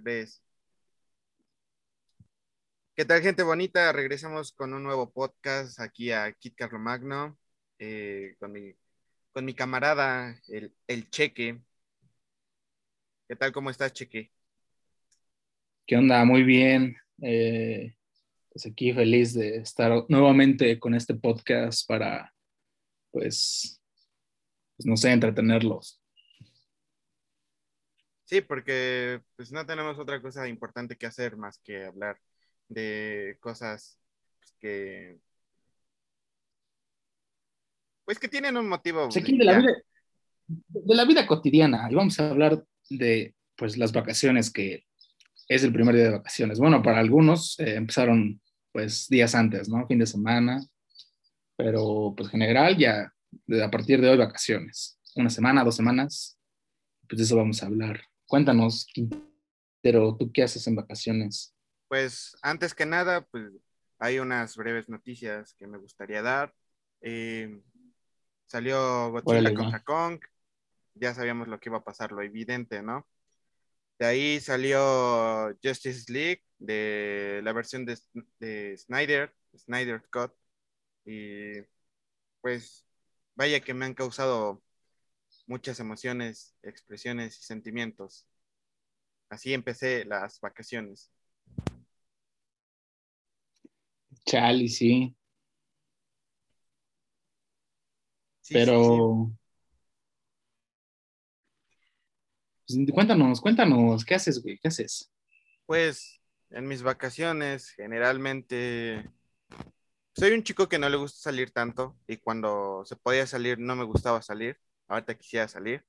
tres. ¿Qué tal, gente bonita? Regresamos con un nuevo podcast aquí a Kit Carlomagno, eh, con, mi, camarada, el, el Cheque. ¿Qué tal? ¿Cómo estás, Cheque? ¿Qué onda? Muy bien. Eh, pues aquí feliz de estar nuevamente con este podcast para, pues, pues no sé, entretenerlos. Sí, porque pues no tenemos otra cosa importante que hacer más que hablar de cosas pues, que pues que tienen un motivo pues, aquí de, la vida, de la vida cotidiana y vamos a hablar de pues las vacaciones que es el primer día de vacaciones. Bueno, para algunos eh, empezaron pues días antes, ¿no? Fin de semana, pero pues general ya a partir de hoy vacaciones. Una semana, dos semanas, pues de eso vamos a hablar. Cuéntanos, pero ¿tú qué haces en vacaciones? Pues antes que nada, pues hay unas breves noticias que me gustaría dar. Eh, salió Godzilla contra Kong. Ya sabíamos lo que iba a pasar, lo evidente, ¿no? De ahí salió Justice League, de la versión de, de Snyder, Snyder Cut. Y pues vaya que me han causado muchas emociones, expresiones y sentimientos. Así empecé las vacaciones. Chali, sí. Pero. Pues, cuéntanos, cuéntanos, ¿qué haces, güey? ¿Qué haces? Pues en mis vacaciones, generalmente. Soy un chico que no le gusta salir tanto y cuando se podía salir no me gustaba salir ahorita quisiera salir.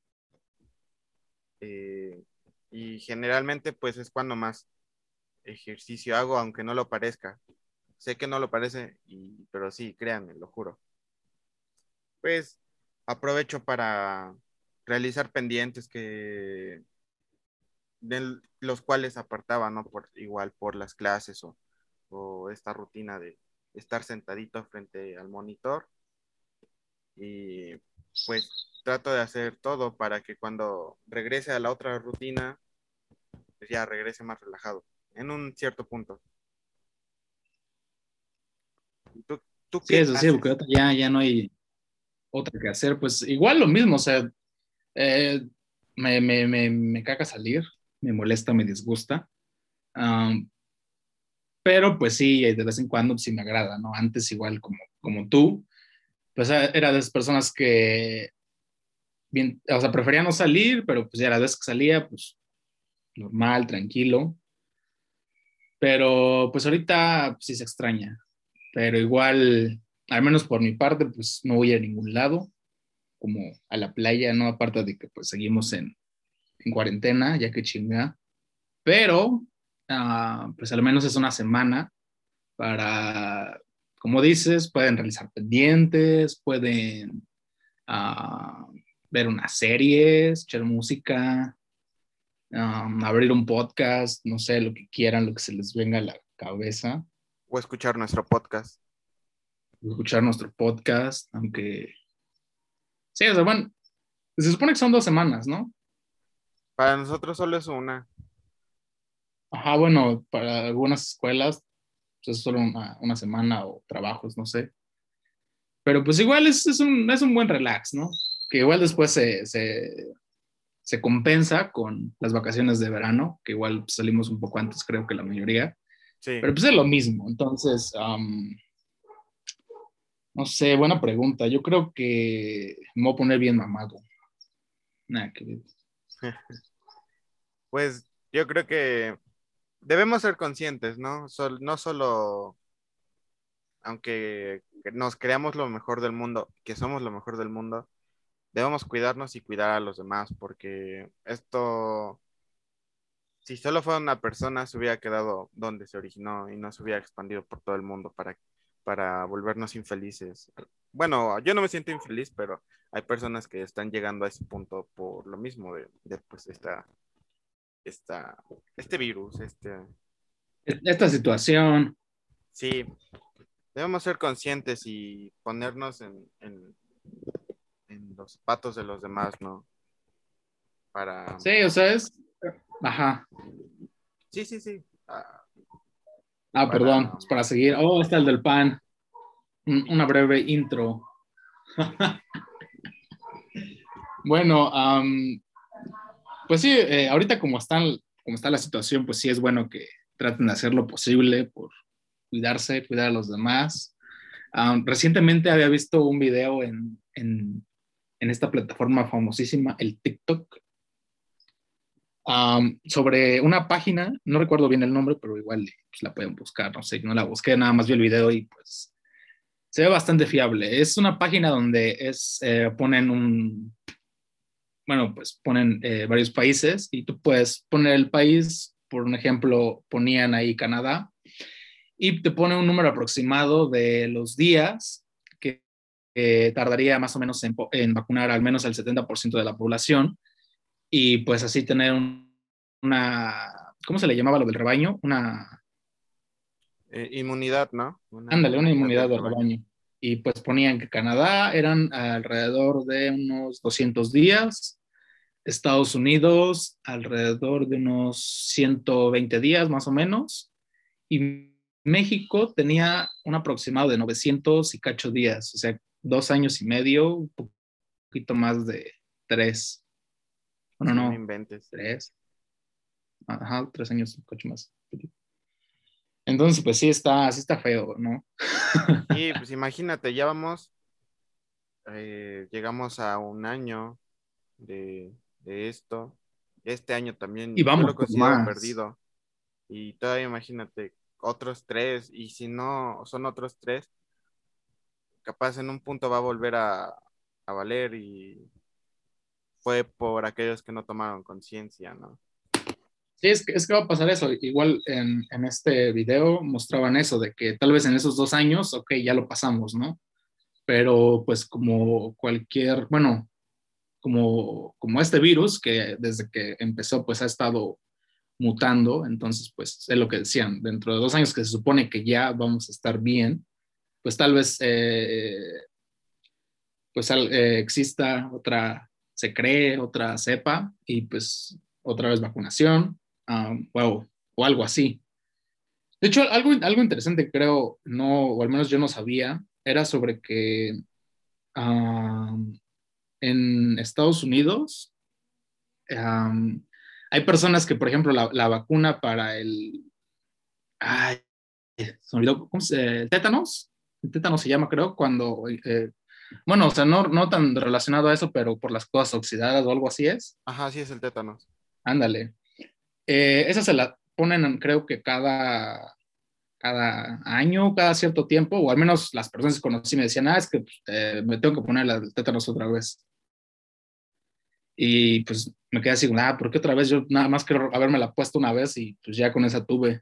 Eh, y generalmente pues es cuando más ejercicio hago, aunque no lo parezca. Sé que no lo parece, pero sí, créanme, lo juro. Pues aprovecho para realizar pendientes que de los cuales apartaba, ¿no? Igual por las clases o, o esta rutina de estar sentadito frente al monitor. Y pues trato de hacer todo para que cuando regrese a la otra rutina, pues ya regrese más relajado, en un cierto punto. ¿Tú, tú sí, eso sí, porque ya, ya no hay otra que hacer. Pues igual lo mismo, o sea, eh, me, me, me, me, caga salir, me molesta, me disgusta. pero pues sí, de vez en cuando sí me agrada, ¿no? Antes igual como, como tú, pues era de esas personas que bien, o sea, prefería no salir, pero pues ya la vez que salía, pues normal, tranquilo. Pero pues ahorita pues, sí se extraña. Pero igual, al menos por mi parte, pues no voy a ningún lado, como a la playa, ¿no? Aparte de que pues seguimos en, en cuarentena, ya que chinga. Pero, uh, pues al menos es una semana para, como dices, pueden realizar pendientes, pueden uh, ver unas series, escuchar música, um, abrir un podcast, no sé, lo que quieran, lo que se les venga a la cabeza. O escuchar nuestro podcast. Escuchar nuestro podcast, aunque... Sí, o sea, bueno, se supone que son dos semanas, ¿no? Para nosotros solo es una. Ajá, bueno, para algunas escuelas pues es solo una, una, semana o trabajos, no sé. Pero pues igual es, es, un, es un buen relax, ¿no? Que igual después se, se, se, compensa con las vacaciones de verano, que igual salimos un poco antes, creo que la mayoría. Sí. Pero pues es lo mismo. Entonces, um, no sé, buena pregunta. Yo creo que me voy a poner bien mamado. Nada, que... pues yo creo que debemos ser conscientes, ¿no? no solo, aunque nos creamos lo mejor del mundo, que somos lo mejor del mundo, debemos cuidarnos y cuidar a los demás, porque esto, si solo fuera una persona, se hubiera quedado donde se originó y no se hubiera expandido por todo el mundo para, para volvernos infelices. Bueno, yo no me siento infeliz, pero hay personas que están llegando a ese punto por lo mismo de, de pues, esta, esta, este virus, este... Esta situación. Sí, debemos ser conscientes y ponernos en, en los zapatos de los demás, ¿no? Para... Sí, o sea, es... Ajá. Sí, sí, sí. Ah, Ah, Para- perdón, es para seguir. Oh, está el del pan. Un- Una breve intro. bueno, am, pues sí, eh, ahorita como están, como está la situación, pues sí es bueno que traten de hacer lo posible por cuidarse, cuidar a los demás. Recientemente había visto un video en, en, en esta plataforma famosísima, el TikTok, am, sobre una página, no recuerdo bien el nombre, pero igual pues, la pueden buscar, no sé, no la busqué, nada más vi el video y pues se ve bastante fiable. Es una página donde es, eh, ponen un, bueno, pues ponen eh, varios países y tú puedes poner el país, por un ejemplo, ponían ahí Canadá y te pone un número aproximado de los días eh, tardaría más o menos en, en vacunar al menos al 70% de la población y pues así tener un- una, ¿cómo se le llamaba lo del rebaño? Una, eh, inmunidad, ¿no? Una ándale, una inmunidad del de rebaño. Y pues ponían que Canadá eran alrededor de unos 200 días, Estados Unidos alrededor de unos 120 días más o menos, y México tenía un aproximado de 900 y cacho días, o sea, dos años y medio, un poquito más de tres. Bueno, Sí, no, No inventes. tres. Ajá, tres años, un cacho más. Entonces, pues sí está, sí está feo, ¿no? Y pues imagínate, ya vamos, eh, llegamos a un año de, de esto. Este año también Y vamos yo lo considero más. perdido. Y todavía imagínate, otros tres, y si no son otros tres, capaz en un punto va a volver a, a valer y fue por aquellos que no tomaron conciencia, ¿no? Sí, es que, es que va a pasar eso. Igual en, en este video mostraban eso, de que tal vez en esos dos años, ok, ya lo pasamos, ¿no? Pero pues como cualquier, bueno, como, como este virus que desde que empezó pues ha estado mutando, entonces pues es lo que decían, dentro de dos años que se supone que ya vamos a estar bien, pues tal vez eh, pues eh, exista otra, se cree otra cepa y pues otra vez vacunación um, o, algo así. De hecho, algo, algo interesante creo, no, o al menos yo no sabía, era sobre que um, en Estados Unidos um, hay personas que, por ejemplo, la, vacuna para el... Ay, se olvidó, ¿cómo se, tétanos? El tétanos se llama, creo, cuando... eh, bueno, o sea, no, no tan relacionado a eso, pero por las cosas oxidadas o algo así es. Ajá, sí es el tétanos. Ándale. Eh, esa se la ponen, creo que cada, cada año, cada cierto tiempo, o al menos las personas que conocí me decían, ah, es que eh, me tengo que poner del tétanos otra vez. Y pues me quedé así, ah, ¿por qué otra vez? Yo nada más quiero haberme la puesto una vez y pues ya con esa tuve.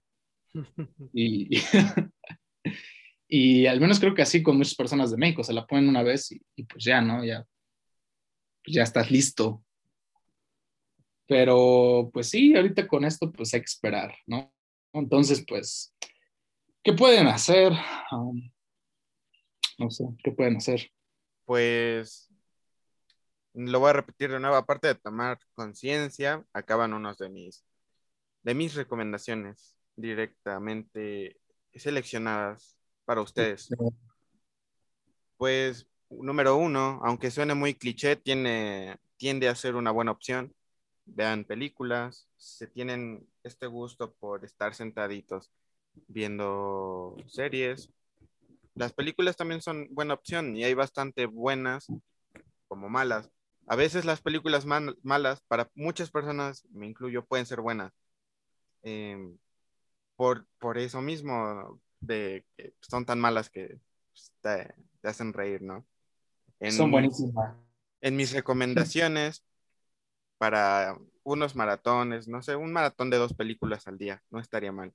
Y, y al menos creo que así con muchas personas de México se la ponen una vez y, y pues ya, ¿no? Ya, pues ya estás listo. Pero pues sí, ahorita con esto pues hay que esperar, ¿no? Entonces pues, ¿qué pueden hacer? Um, no sé, ¿qué pueden hacer? Pues lo voy a repetir de nuevo, aparte de tomar conciencia, acaban unos de mis de mis recomendaciones directamente seleccionadas para ustedes. Pues número uno, aunque suene muy cliché, tiene, tiende a ser una buena opción. Vean películas, se tienen este gusto por estar sentaditos viendo series. Las películas también son buena opción y hay bastante buenas como malas. A veces las películas man- malas, para muchas personas, me incluyo, pueden ser buenas. Eh, por, por eso mismo, de que son tan malas que pues, te, te hacen reír, ¿no? En, Son buenísimas. en mis recomendaciones para unos maratones, no sé, un maratón de dos películas al día, no estaría mal.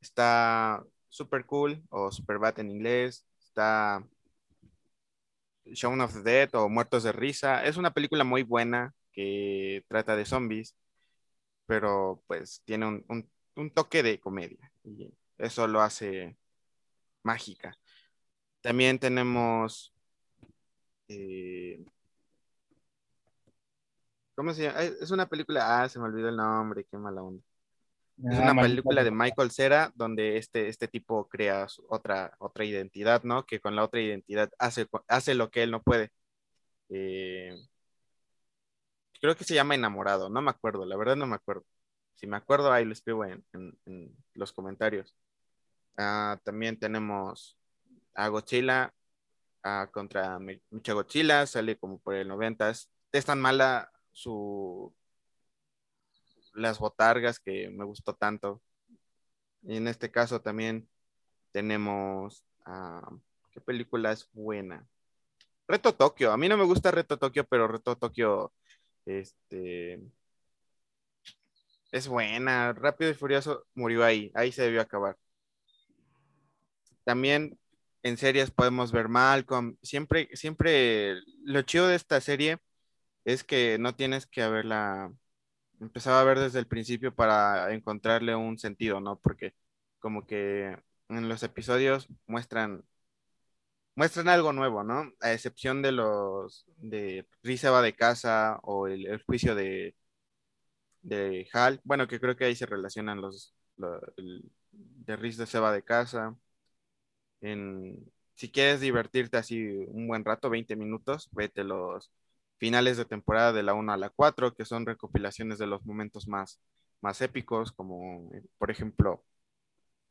Está Super Cool o Super Bad en inglés, está Shaun of the Dead o Muertos de Risa. Es una película muy buena que trata de zombies, pero pues tiene un, un- un toque de comedia y eso lo hace mágica. También tenemos... eh, ¿Cómo se llama? Es una película. Ah, se me olvidó el nombre, qué mala onda. es una película de Michael Cera donde este, este tipo crea otra, otra identidad, ¿no? Que con la otra identidad hace, hace lo que él no puede. Eh, creo que se llama Enamorado, no me acuerdo, la verdad no me acuerdo. Si me acuerdo, ahí lo escribo en, los comentarios. Ah, también tenemos a Godzilla ah, contra Micha Godzilla, sale como por el 90. Es tan mala su, las botargas que me gustó tanto. Y en este caso también tenemos, ah, ¿qué película es buena? Reto Tokio. A mí no me gusta Reto Tokio, pero Reto Tokio, este, es buena. Rápido y Furioso murió ahí. Ahí se debió acabar. También en series podemos ver Malcolm. Siempre, siempre, lo chido de esta serie es que no tienes que haberla empezaba a ver desde el principio para encontrarle un sentido, ¿no? Porque como que en los episodios muestran muestran algo nuevo, ¿no? A excepción de los de Risa va de casa o el, juicio de de Hal, bueno, que creo que ahí se relacionan los, de Riz se va de casa. En, si quieres divertirte así un buen rato, 20 minutos, vete los finales de temporada de la 1 a la 4, que son recopilaciones de los momentos más, más épicos, como eh, por ejemplo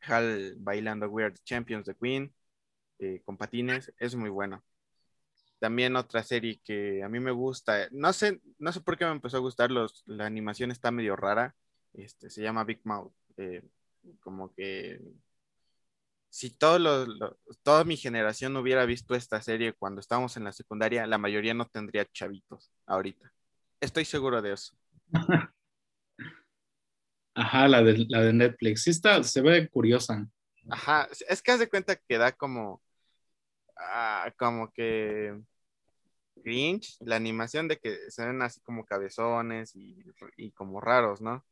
Hal bailando Weird Champions de Queen, eh, con patines, es muy bueno. También otra serie que a mí me gusta, no sé, no sé por qué me empezó a gustar, los, la animación está medio rara, este, se llama Big Mouth, eh, como que si todo toda mi generación hubiera visto esta serie cuando estábamos en la secundaria, la mayoría no tendría chavitos ahorita. Estoy seguro de eso. Ajá, la de, la de Netflix. Sí está, se ve curiosa. Ajá, es que haz de cuenta que da como, ah, como que cringe, la animación de que se ven así como cabezones y, y como raros, ¿no?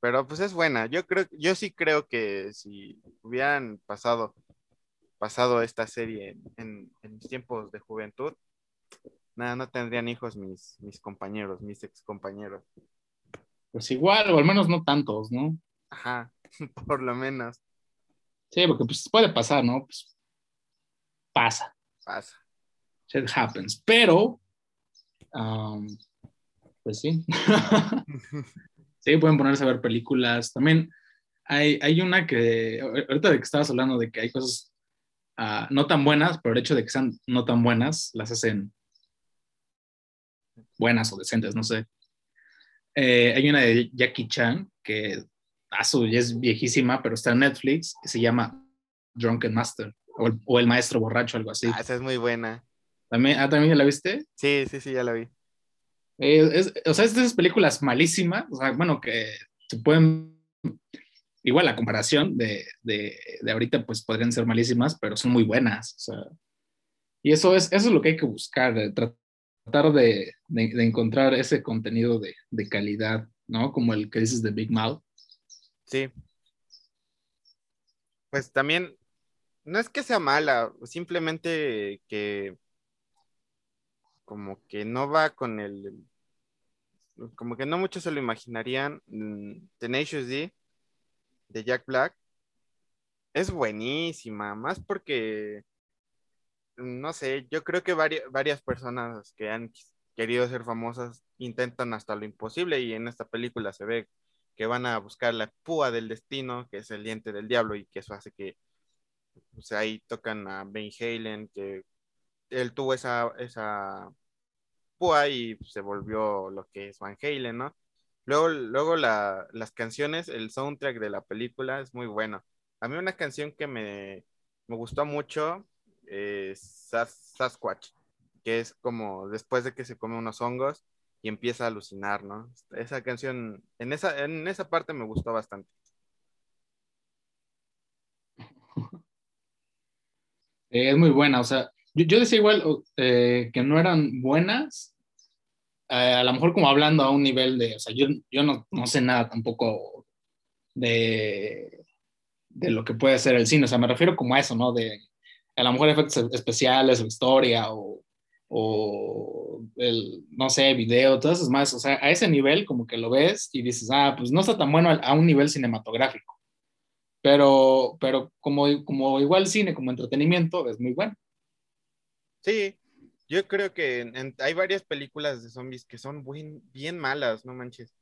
Pero pues es buena. Yo creo, yo sí creo que si hubieran pasado, pasado esta serie en, mis tiempos de juventud, nada, no tendrían hijos mis, mis compañeros, mis ex compañeros. Pues igual, o al menos no tantos, ¿no? Ajá, por lo menos. Sí, porque pues puede pasar, ¿no? Pues pasa. Pasa. It happens. Pero, um, pues sí. Sí, pueden ponerse a ver películas. También hay, hay una que, ahorita de que estabas hablando de que hay cosas ah, no tan buenas, pero el hecho de que sean no tan buenas, las hacen buenas o decentes, no sé. Eh, hay una de Jackie Chan que a su, ya es viejísima, pero está en Netflix, que se llama Drunken Master o el, maestro borracho, algo así. Ah, esa es muy buena. ¿También, ah, ¿también la viste? Sí, sí, sí, ya la vi. Eh, o sea, es de esas películas malísimas, bueno, que se pueden, igual la comparación de, de, ahorita, pues podrían ser malísimas, pero son muy buenas, y eso es, eso es lo que hay que buscar, tratar de, de encontrar ese contenido de, calidad, ¿no? Como el que dices de Big Mouth. Sí. Pues también, no es que sea mala, simplemente que como que no va con el, como que no muchos se lo imaginarían. Mm, Tenacious D de Jack Black es buenísima, más porque, no sé, yo creo que varias, personas que han querido ser famosas intentan hasta lo imposible y en esta película se ve que van a buscar la púa del destino, que es el diente del diablo y que eso hace que, o sea, ahí tocan a Ben Halen, que él tuvo esa, esa púa y se volvió lo que es Van Halen, ¿no? Luego, luego las canciones, el soundtrack de la película es muy bueno. A mí una canción que me, me gustó mucho es Sasquatch, que es como después de que se come unos hongos y empieza a alucinar, ¿no? Esa canción, en esa, en esa parte me gustó bastante. Es muy buena, o sea, yo, decía igual eh, que no eran buenas, eh, a lo mejor como hablando a un nivel de, o sea, yo, yo no, no, sé nada tampoco de, de lo que puede ser el cine, o sea, me refiero como a eso, ¿no? De a lo mejor efectos especiales o historia o o el, no sé, video, todas esas más, o sea, a ese nivel como que lo ves y dices, ah, pues no está tan bueno a un nivel cinematográfico, pero, pero como, como igual cine, como entretenimiento, es muy bueno. Sí, yo creo que hay varias películas de zombies que son bien malas, no manches.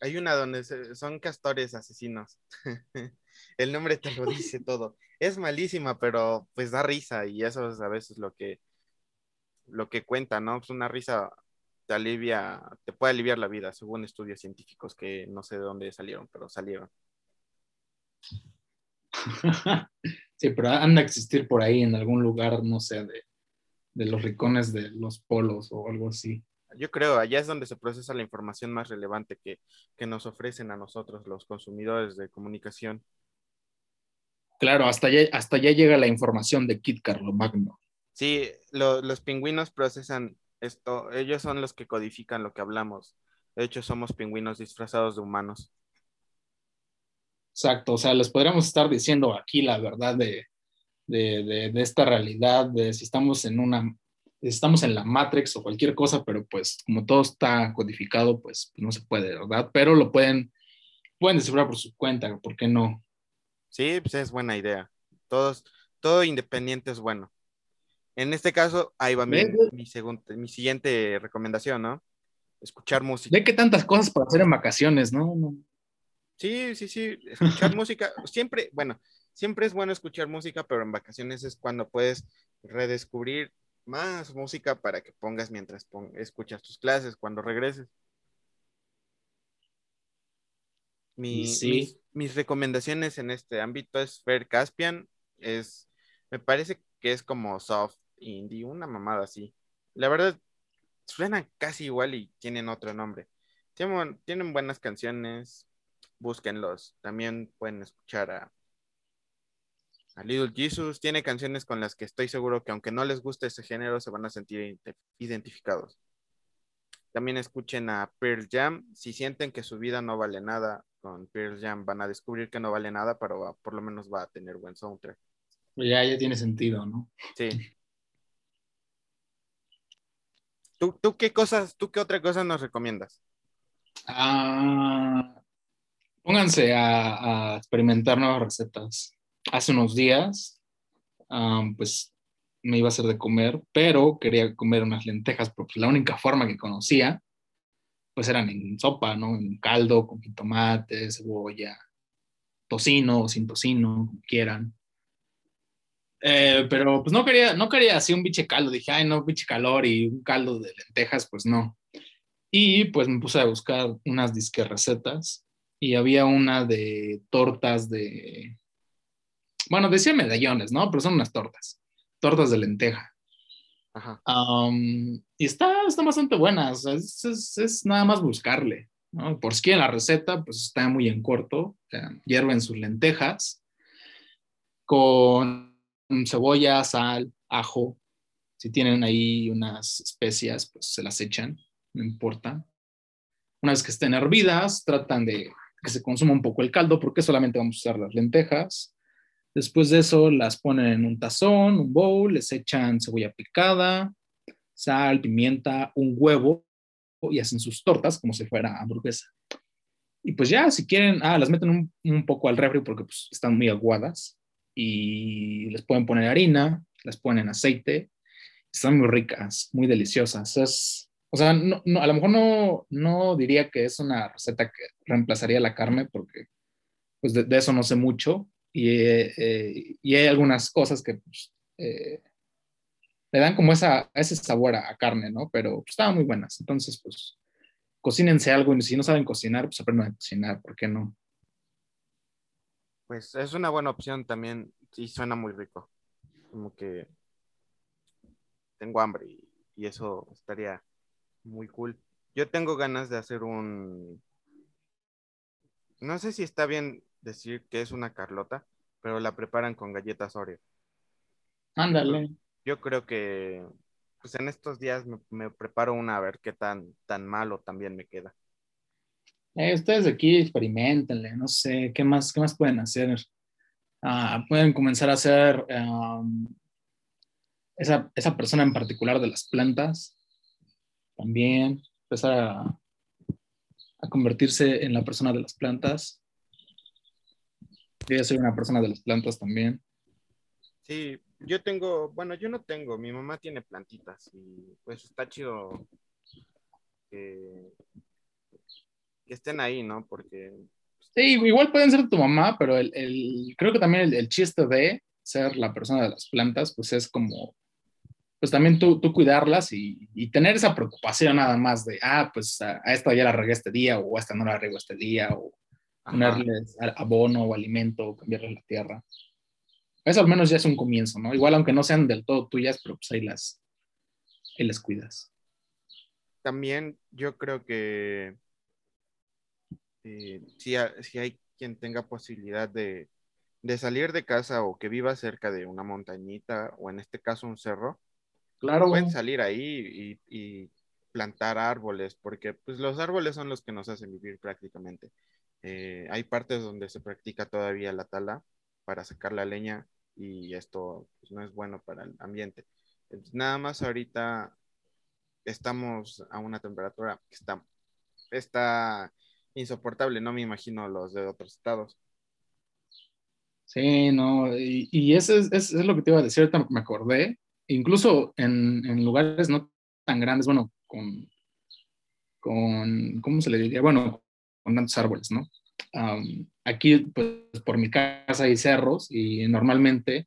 Hay una donde son castores asesinos. El nombre te lo dice todo. Es malísima, pero pues da risa y eso es a veces lo que lo que cuenta, ¿no? Pues una risa te alivia, te puede aliviar la vida, según estudios científicos que no sé de dónde salieron, pero salieron. Sí, pero han de existir por ahí en algún lugar, no sé, de, de los rincones de los polos o algo así. Yo creo, allá es donde se procesa la información más relevante que, que nos ofrecen a nosotros, los consumidores de comunicación. Claro, hasta allá, hasta allá llega la información de Kit Magno. Sí, los pingüinos procesan esto, ellos son los que codifican lo que hablamos. De hecho, somos pingüinos disfrazados de humanos. Exacto, o sea, les podríamos estar diciendo aquí la verdad de, de, de, esta realidad, de si estamos en una, estamos en la Matrix o cualquier cosa, pero pues como todo está codificado, pues no se puede, ¿verdad? Pero lo pueden, pueden descifrar por su cuenta, ¿por qué no? Sí, pues es buena idea. Todos, todo independiente es bueno. En este caso, ahí va mi, mi, mi siguiente recomendación, ¿no? Escuchar música. Ve que tantas cosas para hacer en vacaciones, ¿no? Sí, sí, sí. Escuchar música, siempre, bueno, siempre es bueno escuchar música, pero en vacaciones es cuando puedes redescubrir más música para que pongas mientras escuchas tus clases, cuando regreses. mis, mis, recomendaciones en este ámbito es Fer Caspian, es, me parece que es como soft indie, una mamada así. La verdad, suenan casi igual y tienen otro nombre. Tienen, tienen buenas canciones, búsquenlos. También pueden escuchar a, a Little Jesus. Tiene canciones con las que estoy seguro que aunque no les guste ese género, se van a sentir identificados. También escuchen a Pearl Jam. Si sienten que su vida no vale nada con Pearl Jam, van a descubrir que no vale nada, pero por lo menos va a tener buen soundtrack. Ya, ya tiene sentido, ¿no? Sí. ¿Tú, qué cosas, tú qué otra cosa nos recomiendas? Ah, pónganse a, experimentar nuevas recetas. Hace unos días, pues me iba a hacer de comer, pero quería comer unas lentejas, porque la única forma que conocía, pues eran en sopa, ¿no? En caldo, con tomate, cebolla, tocino o sin tocino, como quieran. Eh, pero pues no quería, no quería así un biche caldo. Dije, ay, no, biche calor y un caldo de lentejas, pues no. Y pues me puse a buscar unas disque recetas y había una de tortas de, bueno, decía medallones, ¿no? Pero son unas tortas, tortas de lenteja. Ajá. y está, está bastante buena, o sea, es, es, nada más buscarle, ¿no? Por si quieren la receta, pues está muy en corto, o sea, hierven sus lentejas con cebolla, sal, ajo. Si tienen ahí unas especias, pues se las echan, no importa. Una vez que estén hervidas, tratan de que se consuma un poco el caldo porque solamente vamos a usar las lentejas. Después de eso las ponen en un tazón, un bowl, les echan cebolla picada, sal, pimienta, un huevo y hacen sus tortas como si fuera hamburguesa. Y pues ya, si quieren, ah, las meten un, poco al refri porque pues, están muy aguadas y les pueden poner harina, les ponen aceite, están muy ricas, muy deliciosas. Es, o sea, no, a lo mejor no, no diría que es una receta que reemplazaría la carne porque pues de, eso no sé mucho y, eh, y, hay algunas cosas que pues, eh, le dan como esa, ese sabor a, carne, ¿no? Pero pues, estaban muy buenas. Entonces, pues, cocínense algo y si no saben cocinar, pues aprendan a cocinar, ¿por qué no? Pues es una buena opción también y suena muy rico. Como que tengo hambre y, eso estaría muy cool. Yo tengo ganas de hacer un... No sé si está bien decir que es una Carlota, pero la preparan con galletas Oreo. Ándale. Yo creo que pues en estos días me, preparo una a ver qué tan, tan malo también me queda. Eh, ustedes aquí experimentenle, no sé, ¿qué más, qué más pueden hacer? Ah, pueden comenzar a hacer esa, esa persona en particular de las plantas, también empezar a, a convertirse en la persona de las plantas. Yo soy una persona de las plantas también. Sí, yo tengo, bueno, yo no tengo, mi mamá tiene plantitas y pues está chido que, que estén ahí, ¿no? Porque... Sí, igual pueden ser tu mamá, pero el, el creo que también el, el, chiste de ser la persona de las plantas, pues es como, pues también tú, tú cuidarlas y, y, tener esa preocupación nada más de, ah, pues a, a, esta ya la regué este día o a esta no la rego este día o ponerles abono o alimento o cambiarle la tierra. Eso al menos ya es un comienzo, ¿no? Igual aunque no sean del todo tuyas, pero pues ahí las, ahí las cuidas. También yo creo que eh, si, si, hay quien tenga posibilidad de, de, salir de casa o que viva cerca de una montañita o en este caso un cerro, claro. pueden salir ahí y, y plantar árboles, porque pues los árboles son los que nos hacen vivir prácticamente. Eh, hay partes donde se practica todavía la tala para sacar la leña y esto pues, no es bueno para el ambiente. Nada más ahorita estamos a una temperatura que está, está insoportable, no me imagino los de otros estados. Sí, no, y, y eso es, es, es, lo que te iba a decir, me acordé, incluso en, en lugares no tan grandes, bueno, con, con, ¿cómo se le diría? Bueno, con tantos árboles, ¿no? Um, aquí, pues, por mi casa hay cerros y normalmente,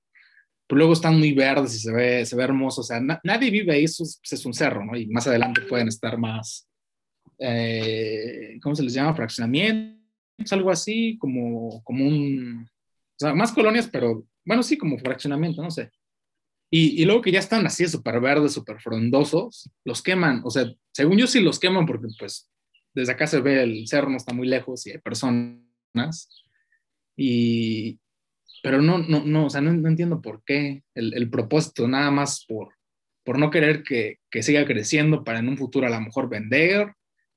pues luego están muy verdes y se ve, se ve hermoso, o sea, na nadie vive ahí, eso es, pues, es, un cerro, ¿no? Y más adelante pueden estar más, eh, ¿cómo se les llama? Fraccionamientos, algo así, como, como un, o sea, más colonias, pero bueno, sí, como fraccionamiento, no sé. Y, y, luego que ya están así súper verdes, súper frondosos, los queman. O sea, según yo sí los queman porque pues desde acá se ve el cerro, no está muy lejos y hay personas. Y, pero no, no, no, o sea, no, no entiendo por qué el, el, propósito, nada más por, por no querer que, que, siga creciendo para en un futuro a lo mejor vender,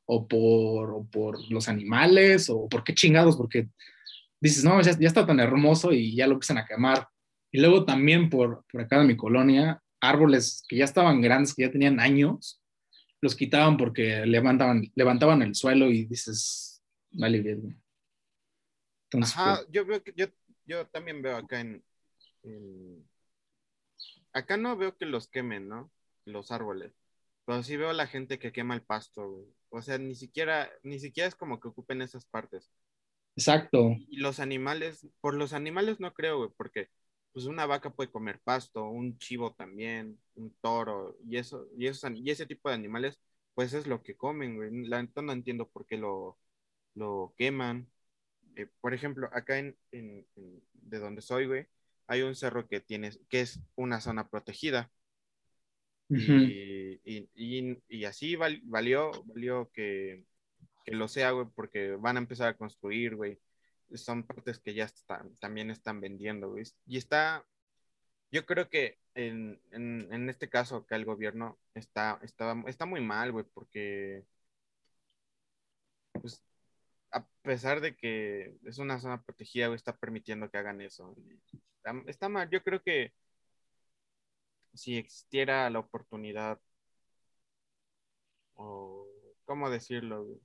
o por, o por los animales, o por qué chingados, porque dices, no, ya, ya, está tan hermoso y ya lo empiezan a quemar. Y luego también por, por acá de mi colonia, árboles que ya estaban grandes, que ya tenían años, los quitaban porque levantaban, levantaban el suelo y dices, vale bien. Entonces, Ajá, pues, yo veo que yo, yo también veo acá en, en, acá no veo que los quemen, ¿no? Los árboles. Pero sí veo a la gente que quema el pasto, güey. O sea, ni siquiera, ni siquiera es como que ocupen esas partes. Exacto. Y los animales, por los animales no creo, güey, porque pues una vaca puede comer pasto, un chivo también, un toro, y eso, y, eso, y ese tipo de animales, pues es lo que comen, güey. La, no entiendo por qué lo, lo queman. Eh, por ejemplo, acá en, en, en, de donde soy, güey, hay un cerro que tiene, que es una zona protegida. Uh -huh. y, y, y, y, así val, valió, valió que, que lo sea, güey, porque van a empezar a construir, güey son partes que ya están, también están vendiendo, güey. Y está, yo creo que en, en, este caso acá el gobierno está, está, está muy mal, güey, porque pues, a pesar de que es una zona protegida, güey, está permitiendo que hagan eso. Está, está mal, yo creo que si existiera la oportunidad, o cómo decirlo, güey,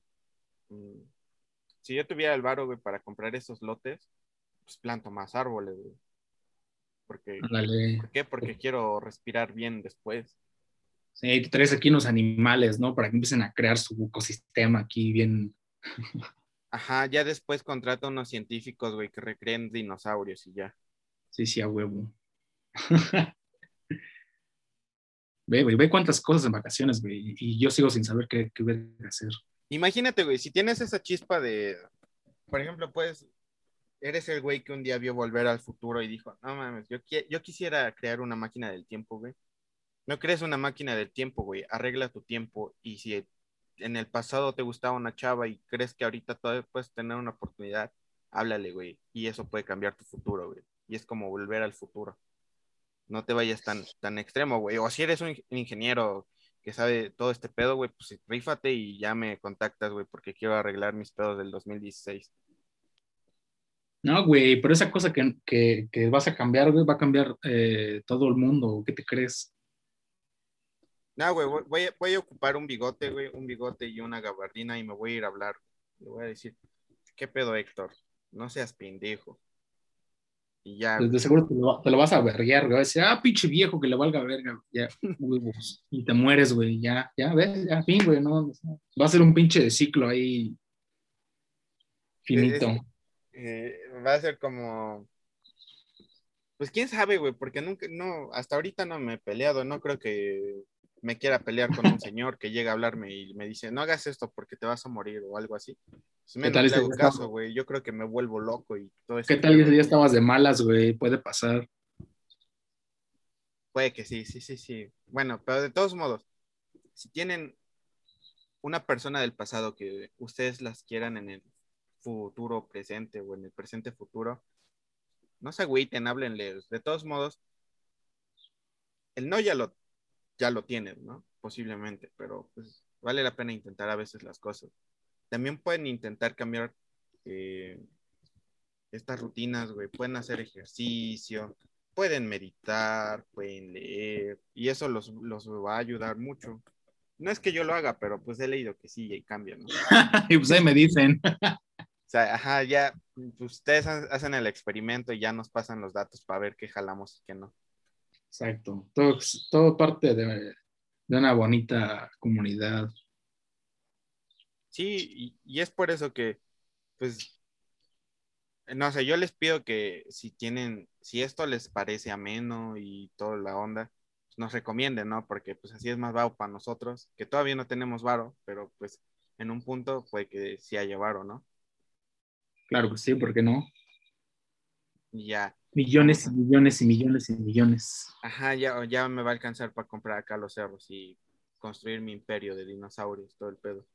mm, si yo tuviera el varo, güey, para comprar esos lotes, pues planto más árboles, güey. Porque, ¿Por qué? Porque quiero respirar bien después. Sí, te traes aquí unos animales, ¿no? Para que empiecen a crear su ecosistema aquí bien. Ajá, ya después contrato a unos científicos, güey, que recreen dinosaurios y ya. Sí, sí, a huevo. ve, güey, ve cuántas cosas en vacaciones, güey, y yo sigo sin saber qué, qué voy a hacer. Imagínate, güey, si tienes esa chispa de, por ejemplo, pues, eres el güey que un día vio volver al futuro y dijo, no mames, yo, yo quisiera crear una máquina del tiempo, güey. No crees una máquina del tiempo, güey, arregla tu tiempo y si en el pasado te gustaba una chava y crees que ahorita todavía puedes tener una oportunidad, háblale, güey, y eso puede cambiar tu futuro, güey. Y es como volver al futuro. No te vayas tan, tan extremo, güey. O si eres un ingeniero que sabe todo este pedo, güey, pues rífate y ya me contactas, güey, porque quiero arreglar mis pedos del 2016. No, güey, pero esa cosa que, que, que vas a cambiar, güey, va a cambiar eh, todo el mundo. ¿Qué te crees? No, güey, voy, voy a- voy a ocupar un bigote, güey, un bigote y una gabardina y me voy a ir a hablar. Le voy a decir, ¿qué pedo, Héctor? No seas pendejo. Y ya, De, de seguro te lo, te lo vas a verguear, güey. Decir, ah, pinche viejo que le valga verga, ya, huevos. Y te mueres, güey. Ya, ya, ves, ya, fin, güey, no. Va a ser un pinche ciclo ahí. Finito. eh, va a ser como. Pues quién sabe, güey, porque nunca, no, hasta ahorita no me he peleado, no creo que me quiera pelear con un señor que llega a hablarme y me dice, no hagas esto porque te vas a morir o algo así. Pues menos tal le hago caso, güey, yo creo que me vuelvo loco y todo eso. ¿Qué tal ese día estabas de malas, güey? Puede pasar. Puede que sí, sí, sí, sí. Bueno, pero de todos modos, si tienen una persona del pasado que ustedes las quieran en el futuro presente o en el presente futuro, no se agüiten, háblenles. De todos modos, el no ya lo, ya lo tienen, ¿no? Posiblemente, pero pues vale la pena intentar a veces las cosas. También pueden intentar cambiar eh, estas rutinas, güey. Pueden hacer ejercicio, pueden meditar, pueden leer, y eso los, los va a ayudar mucho. No es que yo lo haga, pero pues he leído que sí y cambia, ¿no? y pues ahí me dicen. O sea, ajá, ya pues, ustedes ha- hacen el experimento y ya nos pasan los datos para ver qué jalamos y qué no. Exacto. Todo, todo parte de, de una bonita comunidad. Sí, y, y es por eso que, pues, no sé, yo les pido que si tienen, si esto les parece ameno y toda la onda, pues, nos recomienden, ¿no? Porque pues así es más varo para nosotros, que todavía no tenemos varo, pero pues en un punto puede que sí haya varo, ¿no? Claro que sí, ¿por qué no? Y ya, Millones y millones y millones y millones. ajá, ya, ya me va a alcanzar para comprar acá los cerros y construir mi imperio de dinosaurios, todo el pedo.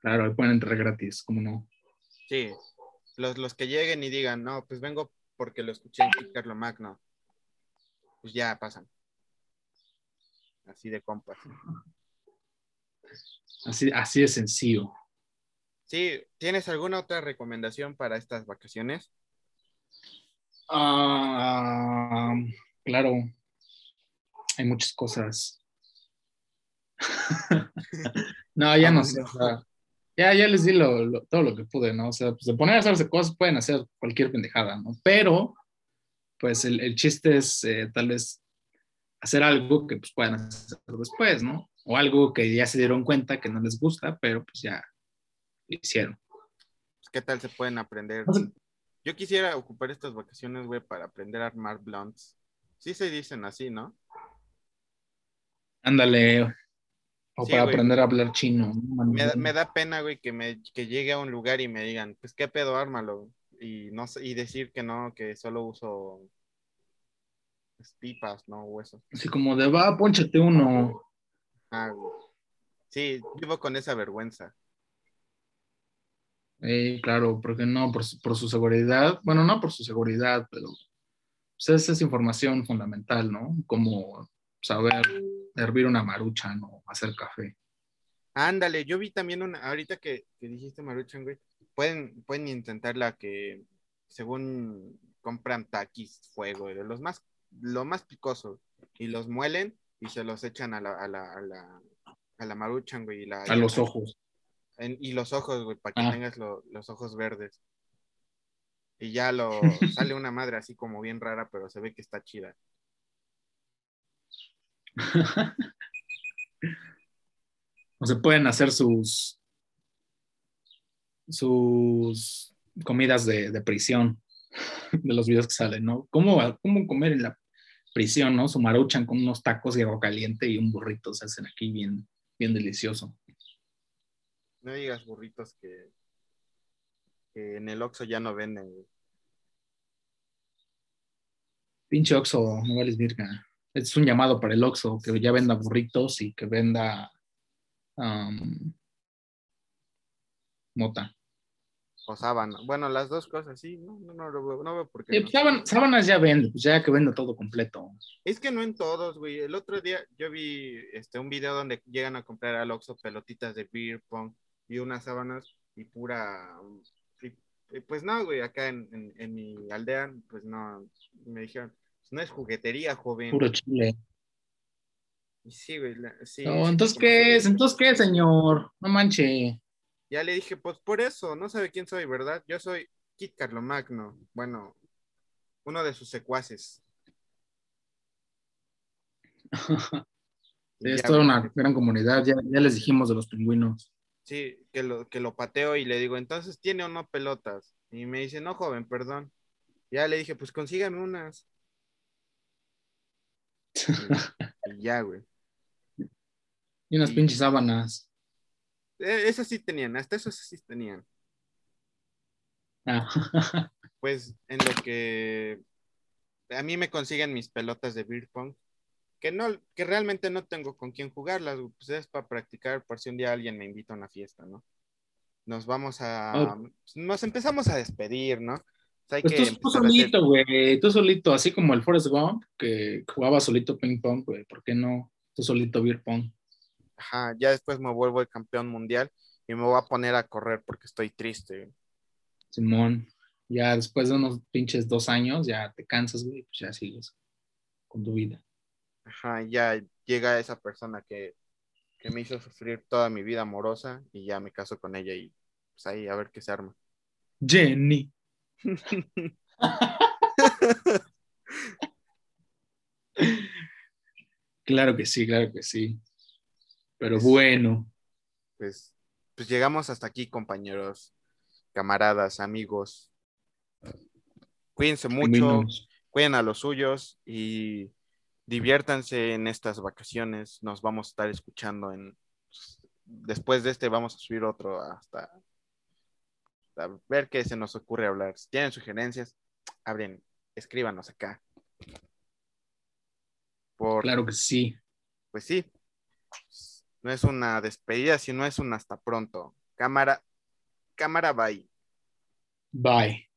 Claro, ahí pueden entrar gratis, ¿cómo no? Sí, los, los que lleguen y digan, no, pues vengo porque lo escuché en Carlo Magno, pues ya pasan. Así de compas. Así, así de sencillo. Sí, ¿tienes alguna otra recomendación para estas vacaciones? Ah, claro, hay muchas cosas. no, ya no sé. o sea, ya, ya les di lo- lo- todo lo que pude, ¿no? O sea, pues de poner a hacerse cosas pueden hacer cualquier pendejada, ¿no? Pero, pues el, el chiste es eh, tal vez hacer algo que pues puedan hacer después, ¿no? O algo que ya se dieron cuenta que no les gusta, pero pues ya hicieron. Pues, ¿Qué tal se pueden aprender? Yo quisiera ocupar estas vacaciones, güey, para aprender a armar blunts. Sí se dicen así, ¿no? Ándale. O Sí, para güey. aprender a hablar chino. ¿no? Me, da- me da pena, güey, que, me, que llegue a un lugar y me digan, pues, ¿qué pedo, ármalo? Y, no, sé- y decir que no, que solo uso pipas, ¿no? Huesos. Así como de, va, ponchate uno. Ah, güey. Sí, vivo con esa vergüenza. Eh, claro, porque no, por su, por su seguridad. Bueno, no por su seguridad, pero pues, esa es información fundamental, ¿no? Como saber hervir una marucha, ¿no? Hacer café. Ándale, yo vi también una, ahorita que, que dijiste Maruchan, güey, pueden, pueden intentar la que, según compran taquis fuego, de los más, lo más picoso, y los muelen y se los echan a la, a la, a la, a la Maruchan, güey, y la, A los ojos. En- y los ojos, güey, para que Ah. tengas lo- los ojos verdes. Y ya lo, sale una madre así como bien rara, pero se ve que está chida. O se pueden hacer sus sus comidas de, de prisión de los videos que salen, ¿no? ¿Cómo, ¿Cómo comer en la prisión, ¿no? Su maruchan con unos tacos de agua caliente y un burrito se hacen aquí bien, bien delicioso. No digas burritos que, que en el Oxxo ya no venden, güey. Pinche Oxxo, no vales virga. Es un llamado para el Oxxo que ya venda burritos y que venda um, mota. O sábana. Bueno, las dos cosas, sí, no, no, no, no veo por qué. No. sában- sábanas ya vende, pues ya que venda todo completo. Es que no en todos, güey. El otro día yo vi este, un video donde llegan a comprar al Oxxo pelotitas de beer pong y unas sábanas y pura... y- pues no, güey, acá en, en- en mi aldea, pues no, me dijeron, Pues no es juguetería, joven. Puro chile. Y sí, güey. la- sí, No, entonces, ¿qué es? Entonces, ¿qué, señor? No manche. Ya le dije, pues por eso, no sabe quién soy, ¿verdad? Yo soy Kit Carlomagno. Bueno, uno de sus secuaces. Es toda una gran comunidad. Ya, ya les dijimos de los pingüinos. Sí, que lo, que lo pateo y le digo, entonces tiene o no pelotas. Y me dice, no, joven, perdón. Ya le dije, pues consígame unas. Y, ya, güey. Y unas Y- pinches sábanas. Eh, Esas sí tenían, hasta eso sí tenían. Ah, Pues en lo que a mí me consiguen mis pelotas de beer pong, que no, que realmente no tengo con quién jugarlas, güey, pues es para practicar por si un día alguien me invita a una fiesta, ¿no? Nos vamos a, Oh. nos empezamos a despedir, ¿no? O sea, hay Pues que tú, hacer- solito, güey. Tú solito, así como el Forrest Gump, que jugaba solito ping pong, güey. ¿Por qué no? Tú solito beer pong. Ajá, ya después me vuelvo el campeón mundial y me voy a poner a correr porque estoy triste. Simón. Ya después de unos pinches dos años, ya te cansas, güey. Pues ya sigues con tu vida. Ajá, ya llega esa persona que, que me hizo sufrir toda mi vida amorosa y ya me caso con ella y pues ahí a ver qué se arma. Jenny. Claro que sí, claro que sí. Pero bueno, Pues, pues llegamos hasta aquí, compañeros, camaradas, amigos. Cuídense mucho, cuiden a los suyos y diviértanse en estas vacaciones. Nos vamos a estar escuchando en después de este vamos a subir otro hasta, hasta ver qué se nos ocurre hablar. Si tienen sugerencias, abren, escríbanos acá. Por, Claro que sí. pues sí, no es una despedida, sino es un hasta pronto. Cámara, cámara, bye. Bye.